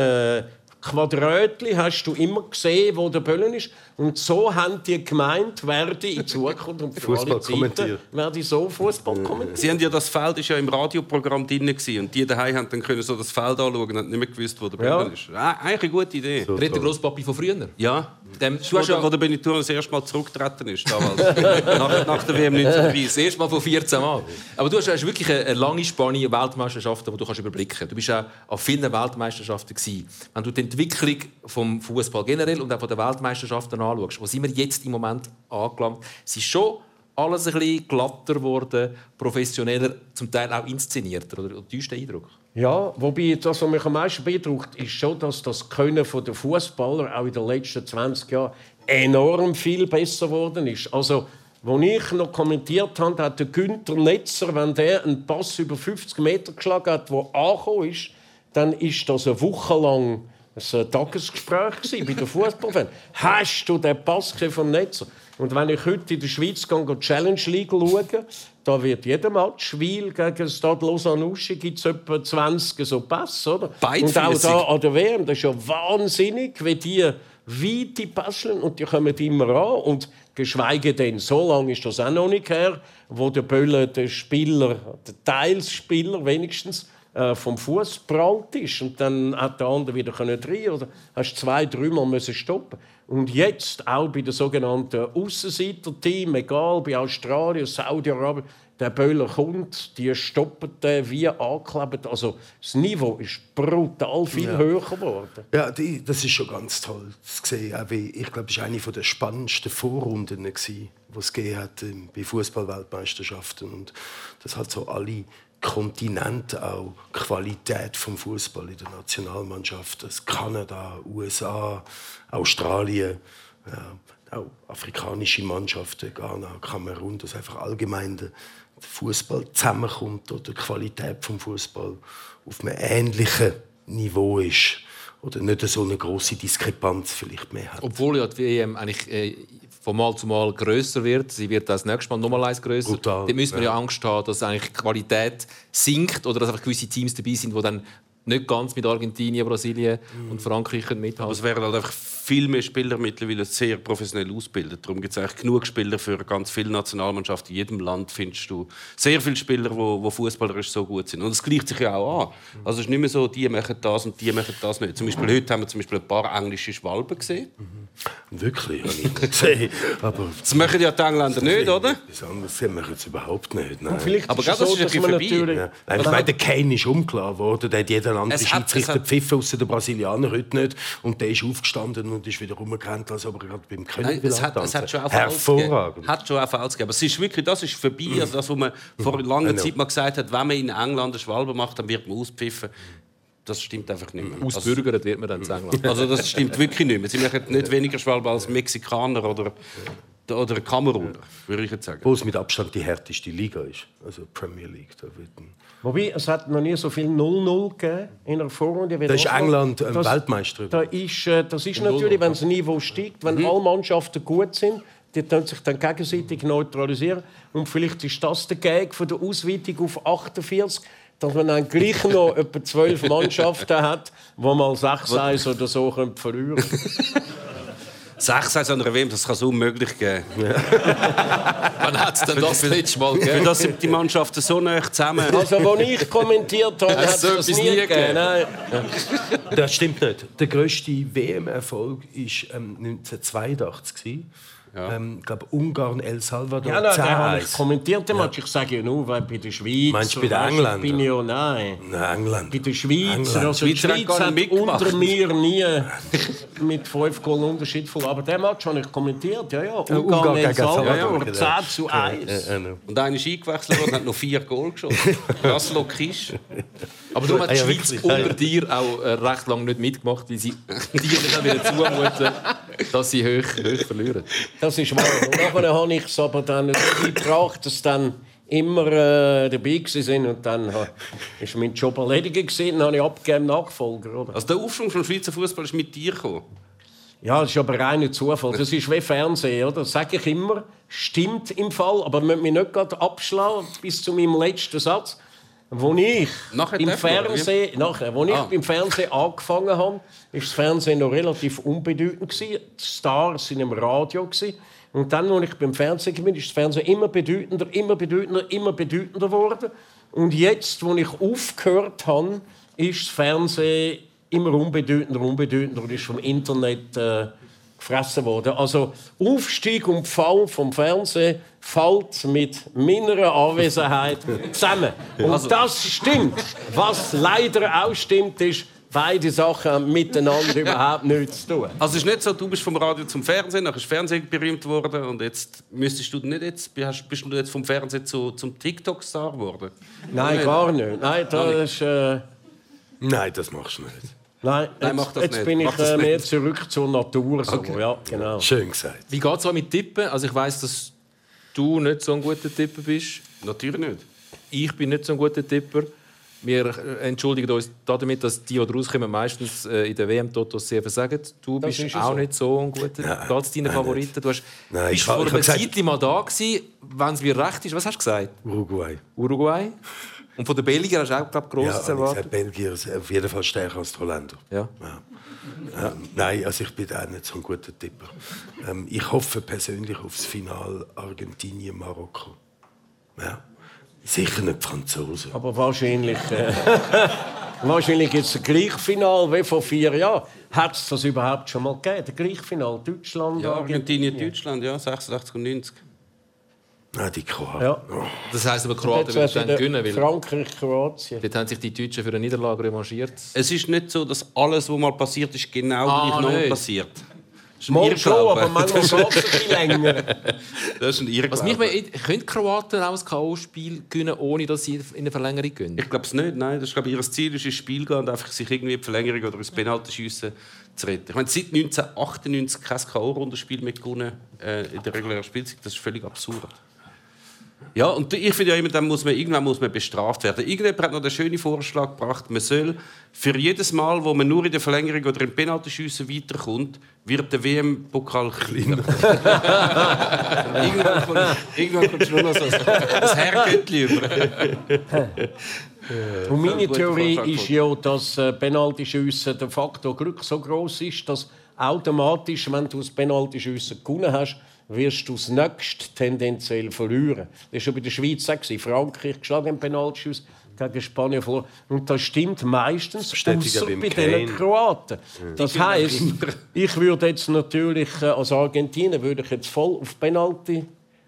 Quadrötchen hast du immer gesehen, wo der Böllen ist. Und so haben die gemeint, werde in Zukunft und für Fußball alle Zeiten kommentieren. werde ich so Fußball kommentieren. Sie haben ja das Feld ist ja im Radioprogramm drin gewesen, und die daheim haben dann können so das Feld anschauen und haben nicht mehr gewusst, wo der Ja. Böllen ist. Ah, eigentlich eine gute Idee. Redet der Grosspapi von früher? Ja. Dem, Du hast wo, ja wo der Benetton das erste Mal zurückgetreten ist, damals. nach, nach der WM 1930. das erste Mal von 14 Mal. Aber du hast, hast wirklich eine, eine lange Spanne Weltmeisterschaften, die du kannst überblicken kannst. Du bist auch an vielen Weltmeisterschaften. Gewesen. Wenn du die Entwicklung vom Fußball generell und auch den Weltmeisterschaften anschaust, wo sind wir jetzt im Moment angelangt, es ist schon alles ein bisschen glatter geworden, professioneller, zum Teil auch inszenierter. Oder täuscht der Eindruck? Ja, wobei das, was mich am meisten beeindruckt, ist schon, dass das Können der Fußballer auch in den letzten 20 Jahren enorm viel besser geworden ist. Also, als ich noch kommentiert habe, hat der Günther Netzer, wenn der einen Pass über 50 Meter geschlagen hat, der angekommen ist, dann ist das eine Woche lang ein Tagesgespräch bei den Fußballfans. Hast du den Pass vom Netzer? Und wenn ich heute in der Schweiz gehe, die Challenge League schaue, da wird jeder Match, Wiel gegen Stade Lausanne-Uschi, gibt es etwa 20 so Pässe, oder? Und auch da an der WM, das ist ja wahnsinnig, wie die weite Pässe und die kommen immer an. Und geschweige denn, so lange ist das auch noch nicht her, wo der Böller, der Spieler, der Teilsspieler wenigstens, äh, vom Fuß prallt ist und dann hat der andere wieder können oder hast zwei, dreimal müssen stoppen. Und jetzt auch bei den sogenannten Aussenseiter-Team, egal bei Australien, Saudi-Arabien, der Böller kommt, die stoppen den wie angeklebt. Also das Niveau ist brutal viel höher geworden. Ja, die, das ist schon ganz toll zu sehen. Auch wie, ich glaube, das war eine der spannendsten Vorrunden, die es gegeben hat bei Fußball-Weltmeisterschaften. Und das hat so alle Kontinente auch die Qualität vom Fußball in der Nationalmannschaft. Das Kanada, USA, Australien, ja, auch afrikanische Mannschaften, Ghana, Kamerun, dass einfach allgemein der Fußball zusammenkommt oder die Qualität vom Fußball auf einem ähnlichen Niveau ist oder nicht so eine große Diskrepanz vielleicht mehr hat. Obwohl ja die WM eigentlich äh, von Mal zu Mal grösser wird. Sie wird das nächste Mal nochmal eins grösser. Brutal, Da müssen wir ja. ja. Angst haben, dass eigentlich die Qualität sinkt oder dass einfach gewisse Teams dabei sind, die dann nicht ganz mit Argentinien, Brasilien und Frankreich mithalten Aber es werden halt einfach viel mehr Spieler mittlerweile sehr professionell ausgebildet. Darum gibt es eigentlich genug Spieler für ganz viele Nationalmannschaften. In jedem Land findest du sehr viele Spieler, die wo, wo fußballerisch so gut sind. Und es gleicht sich ja auch an. Also es ist nicht mehr so, die machen das und die machen das nicht. Zum Beispiel heute haben wir zum Beispiel ein paar englische Schwalben gesehen. Wirklich, habe ich nicht gesehen. Aber Das machen ja die Engländer nicht, oder? das anderes sehen wir jetzt überhaupt nicht. Nein. Aber ist gell, es das so, ist ein vorbei. natürlich... Ja. Nein, ich meine, der Kane ist umklar worden. Der hat jeder andere Es hat- es Schiedsrichter hat- gepfiffen, außer der Brasilianer heute nicht. Und der ist aufgestanden und ist wieder rumgerannt, als ob er gerade beim König Nein, es hat, es hat schon auch. Hervorragend. Hat schon auch gegeben. Aber es ist wirklich, das ist vorbei. Also das, was man vor langer Genau. Zeit mal gesagt hat, wenn man in England eine Schwalbe macht, dann wird man auspfiffen. Das stimmt einfach nicht mehr. Also, Ausbürgert wird man dann zu England. also das stimmt wirklich nicht mehr. Sie machen nicht weniger Schwalbe als Mexikaner oder, oder Kameruner, würde ich jetzt sagen. Wo es mit Abstand die härteste Liga ist. Also Premier League. Da wird ein Wobei, es hat noch nie so viel 0-0 gegeben in einer Vorrunde. da ist. England Das- Weltmeister. Da ist, äh, das ist natürlich, wenn das Niveau steigt, wenn alle Mannschaften gut sind, die können sich dann gegenseitig neutralisieren. Und vielleicht ist das der Gag von der Ausweitung auf 48, dass man dann gleich noch etwa zwölf Mannschaften hat, wo mal 6-1 oder so verlieren können. 6 an einer WM, das kann es unmöglich geben. Wann hat es denn das letzte Mal gegeben? das sind die Mannschaften so nah zusammen. Also, als ich kommentiert habe, hat es so das etwas nie gegeben. gegeben. Nein. Das stimmt nicht. Der grösste WM-Erfolg war ähm, 1982. ähm, ich glaube Ungarn, El Salvador, Ja, nein, den habe 10-1. ich kommentiert, den Match. Ich sage ja nur, weil bei der Schweiz... Meinst du bei den weißt Engländern? Bin ich ja, nein. Nein, England. Bei den Schweizer, England. also die Schweizer haben Schweiz gar hat nicht mitgemacht. unter mir nie mit 5 Goal Unterschied verloren. Aber den Match habe ich kommentiert, ja, ja. Ungarn, Ungarn El gegen Salvador, Salvador, genau. 10 zu 1. Äh, äh, Und einer ist eingewechselt worden und hat noch vier Goal geschossen. Laszlo Kisch. Aber darum hat die ja, Schweiz wirklich. unter dir auch äh, recht lange nicht mitgemacht, weil sie dir nicht haben wieder zumuten, dass sie hoch, hoch verlieren. Das ist wahr. Und nachher habe ich es aber dann so gebracht, dass dann immer äh, dabei sind und dann war mein Job erledigt gewesen, dann habe ich abgegeben Nachfolger. Oder? Also der Aufschwung vom Schweizer Fußball ist mit dir gekommen. Ja, das ist aber reiner Zufall. Das ist wie Fernsehen, oder? Das sage ich immer. Stimmt im Fall, aber man mich nicht gerade abschlagen bis zu meinem letzten Satz. Wo ich Nachher im? Fernsehen, nachher, wo ich Ah. beim Fernsehen angefangen habe, ist das Fernsehen noch relativ unbedeutend gewesen. Die Stars sind im Radio gewesen. Und dann, als ich beim Fernsehen bin, ist das Fernsehen immer bedeutender, immer bedeutender, immer bedeutender geworden. Und jetzt, wo ich aufgehört habe, ist das Fernsehen immer unbedeutender, unbedeutender und ist vom Internet äh, gefressen worden. Also Aufstieg und Fall vom Fernsehen fällt mit meiner Anwesenheit zusammen. Und das stimmt. Was leider auch stimmt, ist, beide Sachen haben miteinander überhaupt nichts zu tun. Also es ist nicht so, du bist vom Radio zum Fernsehen, dann ist Fernsehen berühmt worden und jetzt müsstest du nicht jetzt, bist bist du jetzt vom Fernsehen zu, zum TikTok-Star geworden? Nein, gar nicht. Nein, das ist... Äh, Nein, das machst du nicht. Nein, Nein, jetzt, mach das jetzt nicht. bin ich äh, mehr nicht. zurück zur Natur. So. Ja, genau. Schön gesagt. Wie geht es auch mit Tippen? Also ich weiß, dass du nicht so ein guter Tipper bist. Natürlich nicht. Ich bin nicht so ein guter Tipper. Wir entschuldigen uns damit, dass die, die rauskommen, meistens äh, in der WM-Totos sehr versagen. Du Das bist auch so. nicht so ein guter. Geht es deinen Favoriten? Du hast, Nein, bist ich vor einer Zeit mal da gewesen, wenn es mir recht ist. Was hast du gesagt? Uruguay. Uruguay? Und von den Belgiern hast du auch, glaube ich, Ja, Grosses ich erwartet. sage, Belgier sind auf jeden Fall stärker als die Holländer. Ja. Ähm, nein, also ich bin auch nicht so ein guter Tipper. Ähm, ich hoffe persönlich aufs Final Argentinien-Marokko. Ja. Sicher nicht die Franzosen. Aber wahrscheinlich, äh, wahrscheinlich jetzt ein Gleichfinal wie vor vier Jahren. Hat es das überhaupt schon mal gegeben? Der Gleichfinal Deutschland, Ja, Argentinien, Deutschland, ja, 86 und 90. Nein, die Kroaten. Ja. Oh. Das heisst aber, wird wäre dann gewinnen, weil Frankreich, Kroatien. dort haben sich die Deutschen für eine Niederlage revanchiert. Es ist nicht so, dass alles, was mal passiert ist, genau Ah, gleich noch nicht. passiert. Mal schon, aber manchmal geht es bisschen länger. Das ist ein Irrglaube. Was mich mehr, können Kroaten auch ein K.O.-Spiel gewinnen, ohne dass sie in eine Verlängerung gehen? Ich glaube es nicht, nein. Das ist, glaube ich, ihr Ziel ist, ins Spiel gehen und einfach sich irgendwie in die Verlängerung oder ins Penaltyschiessen zu retten. Ich meine, seit 1998 kein K.O.-Rundenspiel mehr gewonnen äh, in der regulären Spielzeit. Das ist völlig absurd. Ja, und ich finde ja immer, dann muss man, irgendwann muss man bestraft werden. Irgendjemand hat noch den schönen Vorschlag gebracht, man soll für jedes Mal, wo man nur in der Verlängerung oder im Penaltyschiessen weiterkommt, wird der WM-Pokal kleiner. irgendwann, kommt, irgendwann kommt schon noch so ein, ein Herrgöttli über. Und meine Theorie ist ja, dass äh, Penaltyschiessen der Faktor Glück so groß ist, dass automatisch, wenn du das Penaltyschiessen gewonnen hast, wirst du das nächste tendenziell verlieren. Das war schon bei der Schweiz auch. Frankreich geschlagen im Penaltyschuss gegen Spanien verloren. Und das stimmt meistens beim bei den Kroaten. Das heisst, ich würde jetzt natürlich äh, als Argentinier würde ich jetzt voll auf Penalty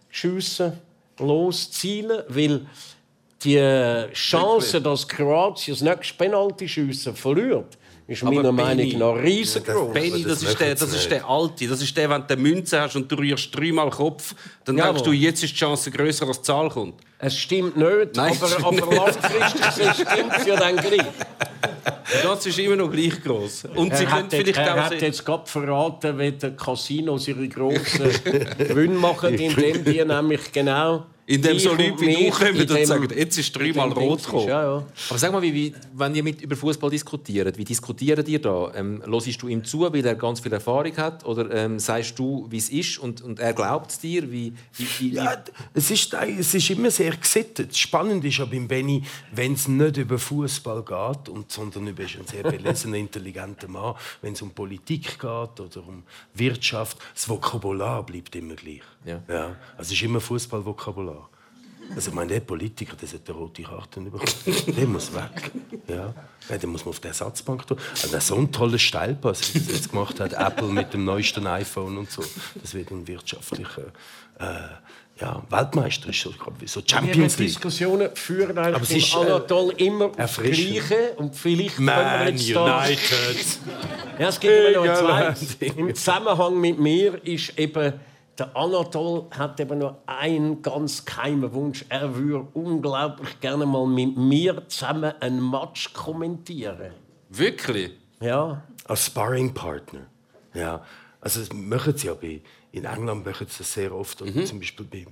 schiessen loszielen, weil die äh, Chance, dass Kroatien das nächste Penalty schiessen verliert, ist meiner Meinung nach riesengroß. Benny, das das, ist der, das ist der Alte. Das ist der, wenn du eine Münze hast und du rührst dreimal Kopf, dann Jawohl. denkst du, jetzt ist die Chance grösser, als die Zahl kommt. Es stimmt nicht, Nein, aber, stimmt aber langfristig stimmt es ja dann gleich. Chance ist immer noch gleich groß. Und sie Er können vielleicht er auch hat jetzt gerade verraten, wie die Casinos ihre grossen Gewinne machen, indem die nämlich genau... indem so dich Leute wie du kommen in und dem- sagen, jetzt ist dreimal in dem rot gekommen. Ja, ja. Aber sag mal, wie, wie, wenn ihr mit über Fußball diskutiert, wie diskutiert ihr da? Ähm, hörst du ihm zu, weil er ganz viel Erfahrung hat? Oder ähm, sagst du, wie es ist und, und er glaubt es dir? Wie, wie, wie, Ja, es ist, es ist immer sehr gesittet. Spannend ist beim Benny, wenn es nicht über Fußball geht, und, sondern über ein sehr belesener, intelligenter Mann, wenn es um Politik geht oder um Wirtschaft, das Vokabular bleibt immer gleich. Ja. Ja, also es ist immer Fußballvokabular. Also ich meine, der Politiker, der sollte rote Karten bekommen. der muss weg. Ja. ja, der muss man auf der Ersatzbank tun. Also so ein toller Steilpass, wie das jetzt gemacht hat, Apple mit dem neuesten iPhone und so. Das wird ein wirtschaftlicher äh, ja, Weltmeister ist so, so Champions League. Diskussionen führen eigentlich im äh, Anatol immer auf Gleiche und vielleicht Man United. ja, es gibt immer noch zwei. Im Zusammenhang mit mir ist eben der Anatol hat eben noch einen ganz geheimen Wunsch. Er würde unglaublich gerne mal mit mir zusammen einen Match kommentieren. Wirklich? Ja. Als Sparringpartner. Ja. Also das machen sie ja bei, in England machen sie das sehr oft. Und mhm. zum Beispiel bei,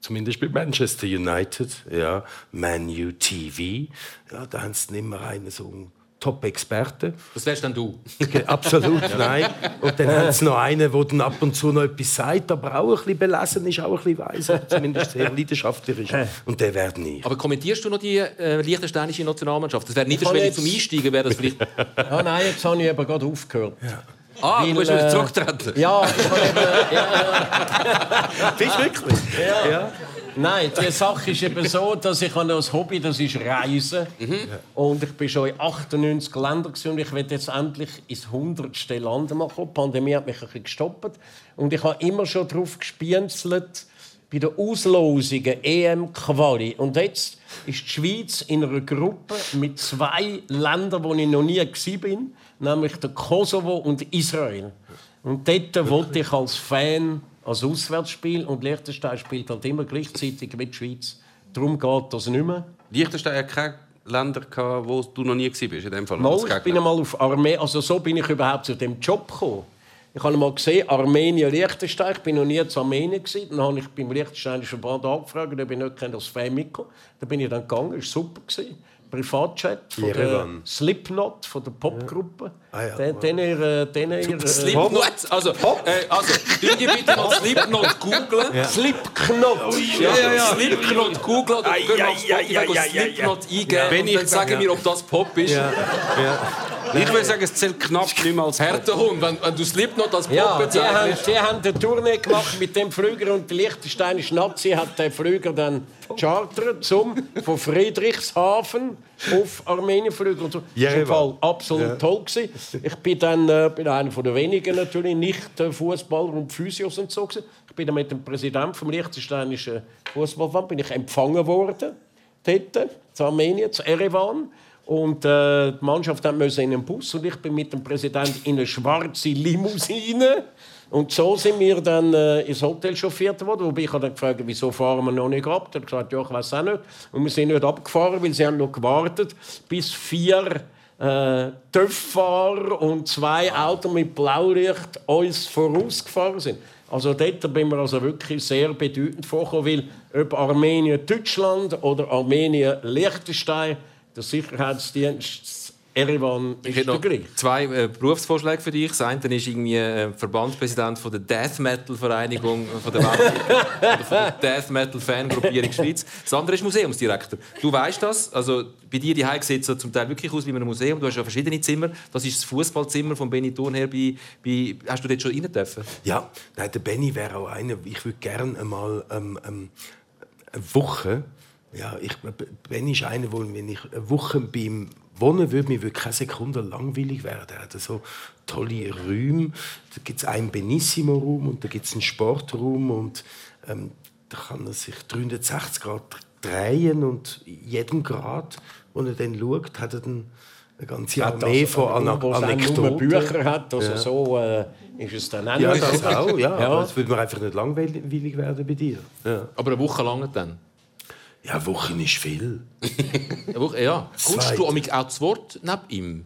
zumindest bei Manchester United, ja, Man U TV, ja, da haben sie immer einen so einen Top-Experte. Das wärst dann du? Absolut, nein. Und dann haben sie noch einen, der dann ab und zu noch etwas sagt, aber auch ein bisschen belesen ist, auch ein bisschen weiss, zumindest sehr leidenschaftlich ist. Und der wäre nicht. Aber kommentierst du noch die äh, liechtensteinische Nationalmannschaft? Das wäre nicht schwer jetzt... zum Einsteigen, wäre das vielleicht... ja, nein, jetzt habe ich aber gerade aufgehört. Ja. Ah, Weil, du bist äh, zurückgetreten? Ja, ich habe eben... Ja, Bist du wirklich? ja. ja. Nein, die Sache ist eben so, dass ich habe ein Hobby, das ist Reisen. Mhm. Und ich bin schon in 98 Ländern und ich will jetzt endlich ins 100. Land machen. Die Pandemie hat mich ein bisschen gestoppt. Und ich habe immer schon darauf gespienzelt, bei den Auslosungen EM-Quali. Und jetzt ist die Schweiz in einer Gruppe mit zwei Ländern, wo ich noch nie war, nämlich der Kosovo und Israel. Und dort wollte ich als Fan als Auswärtsspiel und Liechtenstein spielt halt immer gleichzeitig mit der Schweiz. Darum geht das nicht mehr. Liechtenstein hat keine Länder gehabt, wo du noch nie warst, in dem Fall? Mal, ich bin einmal auf Armee, also so bin ich überhaupt zu dem Job gekommen. Ich habe mal gesehen, Armenien, Liechtenstein. Ich bin noch nie zu Armenien gewesen. Dann habe ich beim Liechtensteinischen Verband angefragt, ob ich nicht als Fan mitkommen Dann bin ich dann gegangen. Das war super. Gewesen. Privatchat von der Slipknot, von der Popgruppe. Ja. Ah, ja. Den, den ihr, den ihr, Slipknot? Also? Äh, also, ihr bitte mal Slipknot googeln? Ja. Slipknot! Oh, ja, ja, ja. Slipknot googeln oder Slipknot eingeben und dann sagen wir, ob das Pop ist. Ja. Ja. Ich würde sagen, es zählt knapp nicht mehr als Härtehund. Wenn, wenn du Slipknot als Pop ja, bezeichnest. Die haben, die haben eine Tournee gemacht mit dem Flüger und der Liechtensteinische Nazi hat den Flüger dann chartert zum von Friedrichshafen auf Armenien fliegen. Und so. Das war Fall absolut ja. toll. Gewesen. Ich bin dann äh, bin einer von den wenigen natürlich nicht äh, Fußballer und Physios und so. Gewesen. Ich bin dann mit dem Präsidenten vom Liechtensteinischen Fußballverband bin ich empfangen worden dort, zu Armenien, zu Erevan. Und äh, die Mannschaft musste in einen Bus und ich bin mit dem Präsidenten in eine schwarze Limousine und so sind wir dann äh, ins Hotel chauffiert worden. Wobei ich habe dann gefragt, wieso fahren wir noch nicht ab? Er hat gesagt, ja, ich weiß auch nicht. Und wir sind nicht abgefahren, weil sie haben noch gewartet, bis vier äh, TÜV-Fahrer und zwei Autos mit Blaulicht uns vorausgefahren sind. Also dort bin ich also wirklich sehr bedeutend vorgekommen, weil ob Armenien Deutschland oder Armenien Liechtenstein, der Sicherheitsdienst Erevan ist ich noch zwei äh, Berufsvorschläge für dich. Das eine ist irgendwie äh, Verbandspräsident von der Death Metal Vereinigung von der Welt, von der Death Metal Fangruppierung Schweiz. Das andere ist Museumsdirektor. Du weißt das? Also bei dir die sieht es zum Teil wirklich aus wie ein Museum. Du hast ja verschiedene Zimmer. Das ist das Fußballzimmer von Benny Thurnherr. Bei, bei, hast du dort schon rein dürfen? Ja, Nein, der Benny wäre auch einer. Ich würde gerne einmal ähm, ähm, eine Woche ja, ich, Benny ist einer, wo wenn ich eine Woche beim wohnen würde, mir würde keine Sekunde langweilig werden. Er hat so tolle Räume. Da gibt es einen Benissimo-Raum und da gibt es einen Sportraum und ähm, da kann er sich 360 Grad drehen und in jedem Grad, wo er dann schaut, hat er dann eine ganze Armee also, von Ana Anekdoten. Bücher hat, also ja. so äh, ist es dann auch Ja, das auch, ja. ja. Es würde mir einfach nicht langweilig werden bei dir. Ja. Aber eine Woche lang dann? Ja, Wochen ist viel. Woche, ja. Kommst du auch das Wort neben ihm?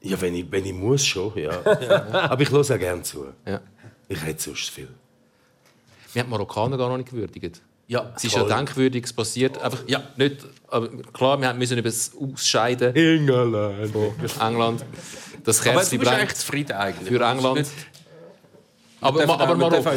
Ja, wenn ich, wenn ich muss, schon, ja. ja. Aber ich höre auch gerne zu. Ja. Ich hätte sonst viel. Wir haben Marokkaner gar noch nicht gewürdigt. Ja, es ist ja denkwürdiges passiert. Einfach, ja, nicht, aber klar, wir müssen über das Ausscheiden England. von England. Das aber du bist echt zufrieden eigentlich. Für England. Aber, aber, aber Marokko.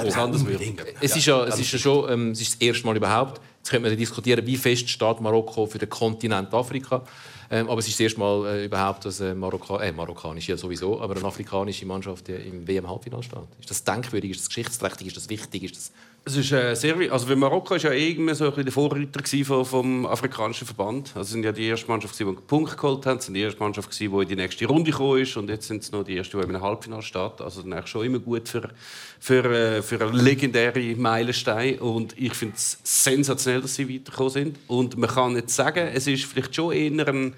Es ist ja, es ist ja schon ähm, es ist das erste Mal überhaupt Jetzt könnte man diskutieren, wie fest steht Marokko für den Kontinent Afrika. Ähm, aber es ist das erste Mal äh, überhaupt, dass äh, Marokka äh, marokkanisch ja sowieso, aber eine afrikanische Mannschaft im WM-Halbfinale steht. Ist das denkwürdig, ist das geschichtsträchtig, ist das wichtig, ist das Es ist äh, sehr, also weil Marokko ist ja irgendwie so ein bisschen der Vorreiter vom, vom afrikanischen Verband. Also sind ja die erste Mannschaft, die einen Punkt geholt haben, sind die erste Mannschaft, die in die nächste Runde gekommen ist und jetzt sind es noch die erste, die im Halbfinale steht. Also dann ist schon immer gut für, für, äh, für einen legendären Meilenstein und ich finde es sensationell, dass sie weitergekommen sind. Und man kann jetzt sagen, es ist vielleicht schon eher ein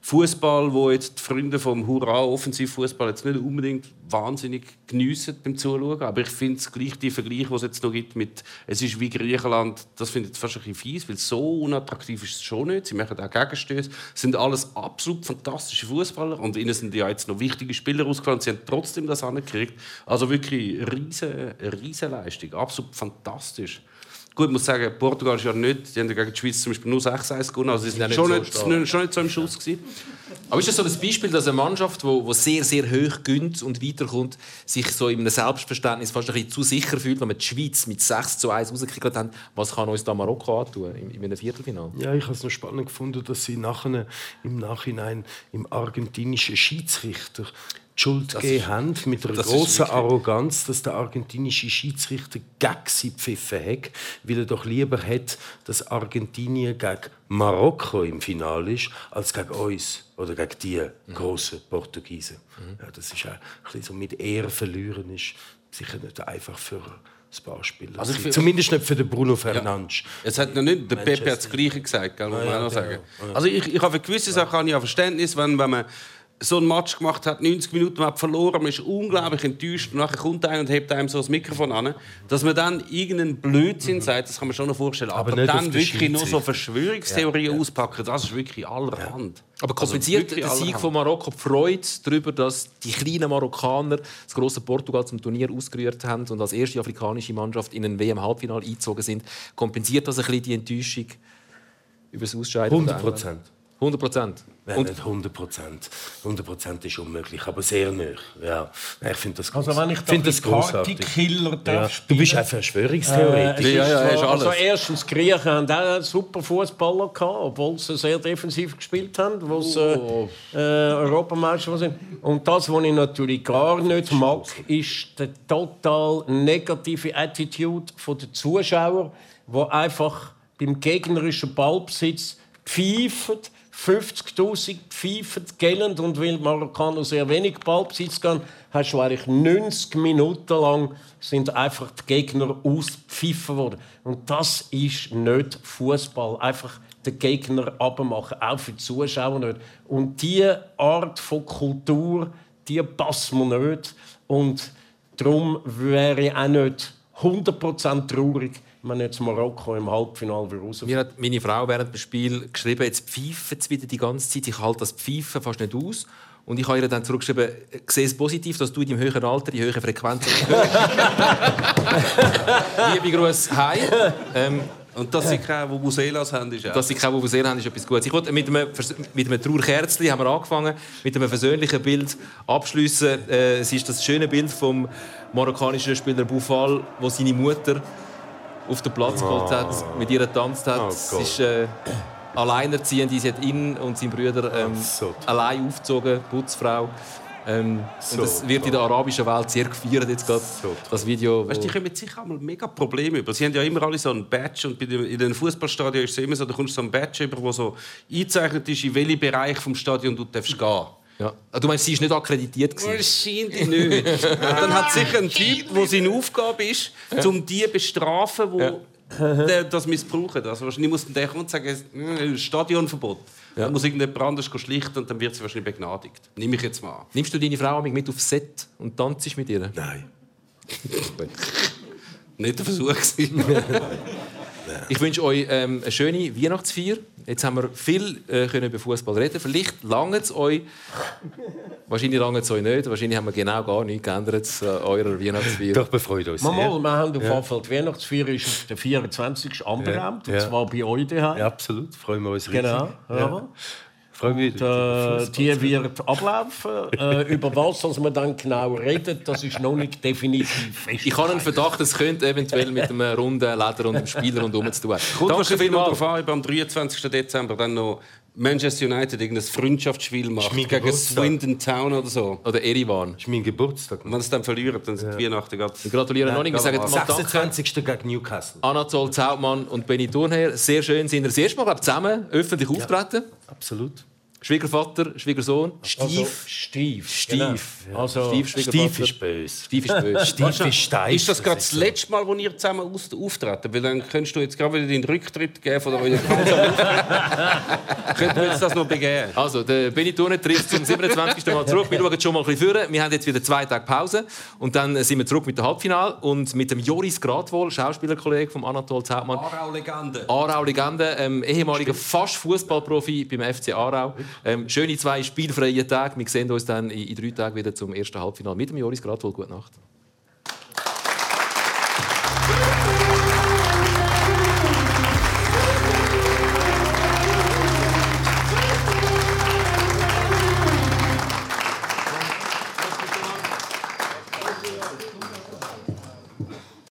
Fußball, wo jetzt die Freunde vom Hurra Offensivfußball jetzt nicht unbedingt wahnsinnig geniessen beim Zuschauen, aber ich finde es gleich die Vergleich, es jetzt noch gibt mit es ist wie Griechenland, das finde ich fast ein bisschen fies, weil so unattraktiv ist es schon nicht. Sie machen auch Gegenstöße, sind alles absolut fantastische Fußballer und ihnen sind ja jetzt noch wichtige Spieler ausgefallen, sie haben trotzdem das angekriegt. Also wirklich riesen, riesen Leistung, absolut fantastisch. Gut, ich muss sagen, Portugal ist ja nicht, die haben gegen die Schweiz zum Beispiel nur 6-1 gewonnen, also sie sind schon, nicht so nicht, schon nicht so im Schuss gewesen. Aber ist das so ein Beispiel, dass eine Mannschaft, die sehr, sehr hoch gönnt und weiterkommt, sich so in einem Selbstverständnis fast ein bisschen zu sicher fühlt, wenn wir die Schweiz mit 6 zu 1 rausgekriegt haben, was kann uns da Marokko antun in einem Viertelfinale? Ja, ich habe es noch spannend gefunden, dass sie nachher, im Nachhinein im argentinischen Schiedsrichter Schuld gegeben haben, mit einer großen Arroganz, dass der argentinische Schiedsrichter gegen sie pfiffen hat, weil er doch lieber hat, dass Argentinien gegen Marokko im Finale ist, als gegen uns oder gegen die mhm. großen Portugiesen. Mhm. Ja, das ist auch ein bisschen so mit Ehre verlieren ist sicher nicht einfach für ein paar Spieler. Also Zumindest nicht für den Bruno Fernandes. Ja. Es hat noch nicht, der Pepe hat das Gleiche gesagt, gell, muss ah, ja, noch genau. sagen. Also ich, ich habe für gewisse Sachen ich Verständnis, wenn, wenn man so ein Match gemacht hat, 90 Minuten, man hat verloren, man ist unglaublich enttäuscht und nachher kommt einer und hebt einem so das Mikrofon an, dass man dann irgendeinen Blödsinn mhm. sagt, das kann man schon noch vorstellen. Aber, Aber dann wirklich nur so Verschwörungstheorien ja. auspacken, das ist wirklich allerhand. Aber kompensiert also der Sieg von Marokko Freude darüber, dass die kleinen Marokkaner das große Portugal zum Turnier ausgerührt haben und als erste afrikanische Mannschaft in ein WM-Halbfinale eingezogen sind? Kompensiert das ein bisschen die Enttäuschung über das Ausscheiden? 100 Prozent. 100 Prozent? Nein, nicht 100 Prozent. 100 Prozent ist unmöglich, aber sehr nah. Ja. Ich finde das, also wenn ich find das großartig. Killer darf ja. Du bist ein Verschwörungstheoretiker. Äh, ja, ja, so, also erstens, die Griechen haben auch super Fußballer gehabt, obwohl sie sehr defensiv gespielt haben, wo sie oh. äh, Europameister sind. Und das, was ich natürlich gar nicht mag, ist die total negative Attitude der Zuschauer, die einfach beim gegnerischen Ballbesitz pfeifen 50'000 Pfeifen gellend und weil Marokkaner sehr wenig Ballbesitz haben, hast du eigentlich 90 Minuten lang sind einfach die Gegner ausgepfiffen worden. Und das ist nicht Fußball. Einfach den Gegner abmachen, auch für die Zuschauer nicht. Und diese Art von Kultur, die passt mir nicht. Und darum wäre ich auch nicht 100% traurig, wenn jetzt Marokko im Halbfinale raus. Mir hat meine Frau während dem Spiel geschrieben, jetzt pfeifen sie wieder die ganze Zeit. Ich halte das Pfeifen fast nicht aus. Und ich habe ihr dann zurückgeschrieben, ich sehe es positiv, dass du in deinem höheren Alter die höhere Frequenz hörst. Liebe Grüße, hi. Ähm, und dass sie keine Vuvuzelas haben, ist auch. Dass sie keine Vuvuzelas haben, ist etwas Gutes. Ich wollte mit einem, mit einem Trauerkerzchen haben wir angefangen, mit einem versöhnlichen Bild abschließen. Äh, es ist das schöne Bild vom marokkanischen Spieler Boufal, wo seine Mutter auf den Platz geholt hat, mit ihr getanzt hat. Oh es ist äh, alleinerziehend. Sie hat ihn und seinen Brüder ähm, so allein aufgezogen, Putzfrau. Ähm, so und das wird in der arabischen Welt sehr gefeiert jetzt gerade, so das Video. Weißt, die kommen sicher einmal mega Probleme über. Sie haben ja immer alle so ein Badge und in den Fußballstadien ist es immer so, da kommst du so ein Badge über, wo so eingezeichnet ist, in welchem Bereich vom Stadion du darfst gehen. Ja. Ah, du meinst, sie ist nicht akkreditiert? Wahrscheinlich nicht. dann hat sicher ein Typ, wo seine Aufgabe ist, um die zu bestrafen, die ja. das missbrauchen. Also wahrscheinlich muss der kommen und sagen, hm, Stadionverbot. Ja. Dann muss irgendjemand anders schlichten und dann wird sie wahrscheinlich begnadigt. Nehme ich jetzt mal an. Nimmst du deine Frau mit aufs Set und tanzt mit ihr? Nein. nicht der Versuch. Ich wünsche euch ähm, eine schöne Weihnachtsfeier. Jetzt haben wir viel äh, können über Fußball reden. Vielleicht lange es euch. Wahrscheinlich lange es euch nicht. Wahrscheinlich haben wir genau gar nichts geändert an äh, eurer Weihnachtsfeier. Doch, befreut uns. Mal, wir haben auf ja. Fall die Weihnachtsfeier ist auf der 24. anberaumt. Ja. Und zwar bei euch daheim. Ja, absolut. Freuen wir uns riesig. Genau. Ja. Und, äh, die wird ablaufen. Äh, über was also man dann genau redet, das ist noch nicht definitiv fest. Ich habe einen Verdacht, es könnte eventuell mit einem runden Leder und einem Spieler und um zu tun. Kommt Danke vielmals am 23. Dezember dann noch Manchester United irgendein Freundschaftsspiel macht mein gegen Geburtstag. Swindon Town oder so. Oder Erivan. Das ist mein Geburtstag. Und wenn sie dann verlieren, dann sind die Weihnachten gerade... Wir gratulieren noch nicht. Wir sagen mal Danke. 26. gegen Newcastle. Anatol Zautmann und Benny Thurnherr. Sehr schön sind ihr das erste Mal glaub, zusammen öffentlich auftreten. Absolut. Schwiegervater, Schwiegersohn. Also, Stief. Stief. Genau. Also, Stief. Stief ist böse. Stief ist böse. Stief ist steif. Ist das gerade das letzte Mal, wo ihr zusammen aus- auftreten? Weil dann könntest du jetzt gerade wieder den Rücktritt geben von eurer Könnten wir jetzt das noch begehen? Also, der Thurnherr tritt zum 27. Mal zurück. Wir schauen schon mal ein bisschen vor. Wir haben jetzt wieder zwei Tage Pause. Und dann sind wir zurück mit dem Halbfinale. Und mit dem Joris Gradwohl, Schauspielerkollege von Anatol Zautmann. Aarau-Legende. Aarau-Legende, ähm, ehemaliger fast Fußballprofi beim FC Aarau. Ähm, schöne zwei spielfreie Tage. Wir sehen uns dann in, in drei Tagen wieder zum ersten Halbfinale mit dem Joris Gradwohl. Gute Nacht.